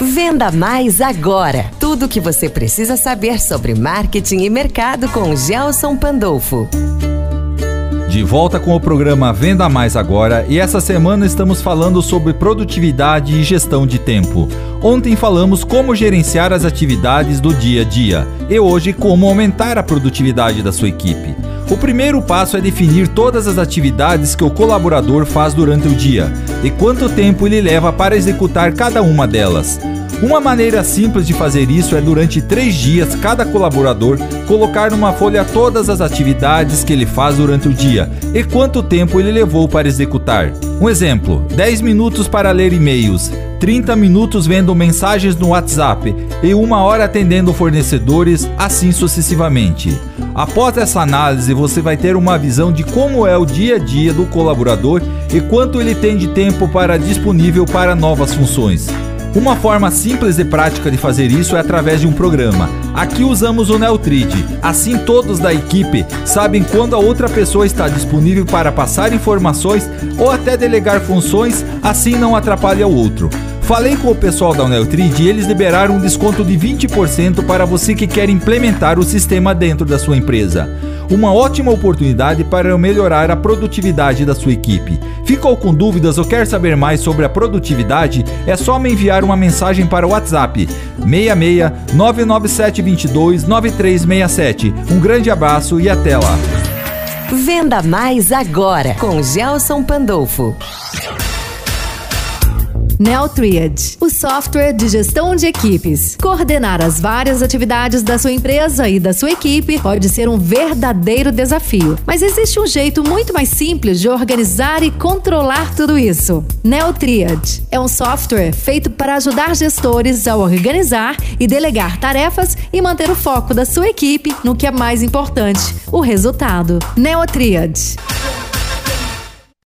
Venda Mais agora. Tudo o que você precisa saber sobre marketing e mercado com Gelson Pandolfo. De volta com o programa Venda Mais Agora e essa semana estamos falando sobre produtividade e gestão de tempo. Ontem falamos como gerenciar as atividades do dia a dia e hoje como aumentar a produtividade da sua equipe. O primeiro passo é definir todas as atividades que o colaborador faz durante o dia e quanto tempo ele leva para executar cada uma delas. Uma maneira simples de fazer isso é durante três dias cada colaborador colocar numa folha todas as atividades que ele faz durante o dia e quanto tempo ele levou para executar. Um exemplo: 10 minutos para ler e-mails, 30 minutos vendo mensagens no WhatsApp e uma hora atendendo fornecedores, assim sucessivamente. Após essa análise, você vai ter uma visão de como é o dia a dia do colaborador e quanto ele tem de tempo para disponível para novas funções. Uma forma simples e prática de fazer isso é através de um programa. Aqui usamos o Neutrid. Assim todos da equipe sabem quando a outra pessoa está disponível para passar informações ou até delegar funções, assim não atrapalha o outro. Falei com o pessoal da Neutrid e eles liberaram um desconto de 20% para você que quer implementar o sistema dentro da sua empresa uma ótima oportunidade para melhorar a produtividade da sua equipe. Ficou com dúvidas ou quer saber mais sobre a produtividade? É só me enviar uma mensagem para o WhatsApp 66 997 22 9367. Um grande abraço e até lá. Venda mais agora com Gelson Pandolfo. Neotriad, o software de gestão de equipes. Coordenar as várias atividades da sua empresa e da sua equipe pode ser um verdadeiro desafio, mas existe um jeito muito mais simples de organizar e controlar tudo isso. Neotriad é um software feito para ajudar gestores a organizar e delegar tarefas e manter o foco da sua equipe no que é mais importante, o resultado. Neotriad.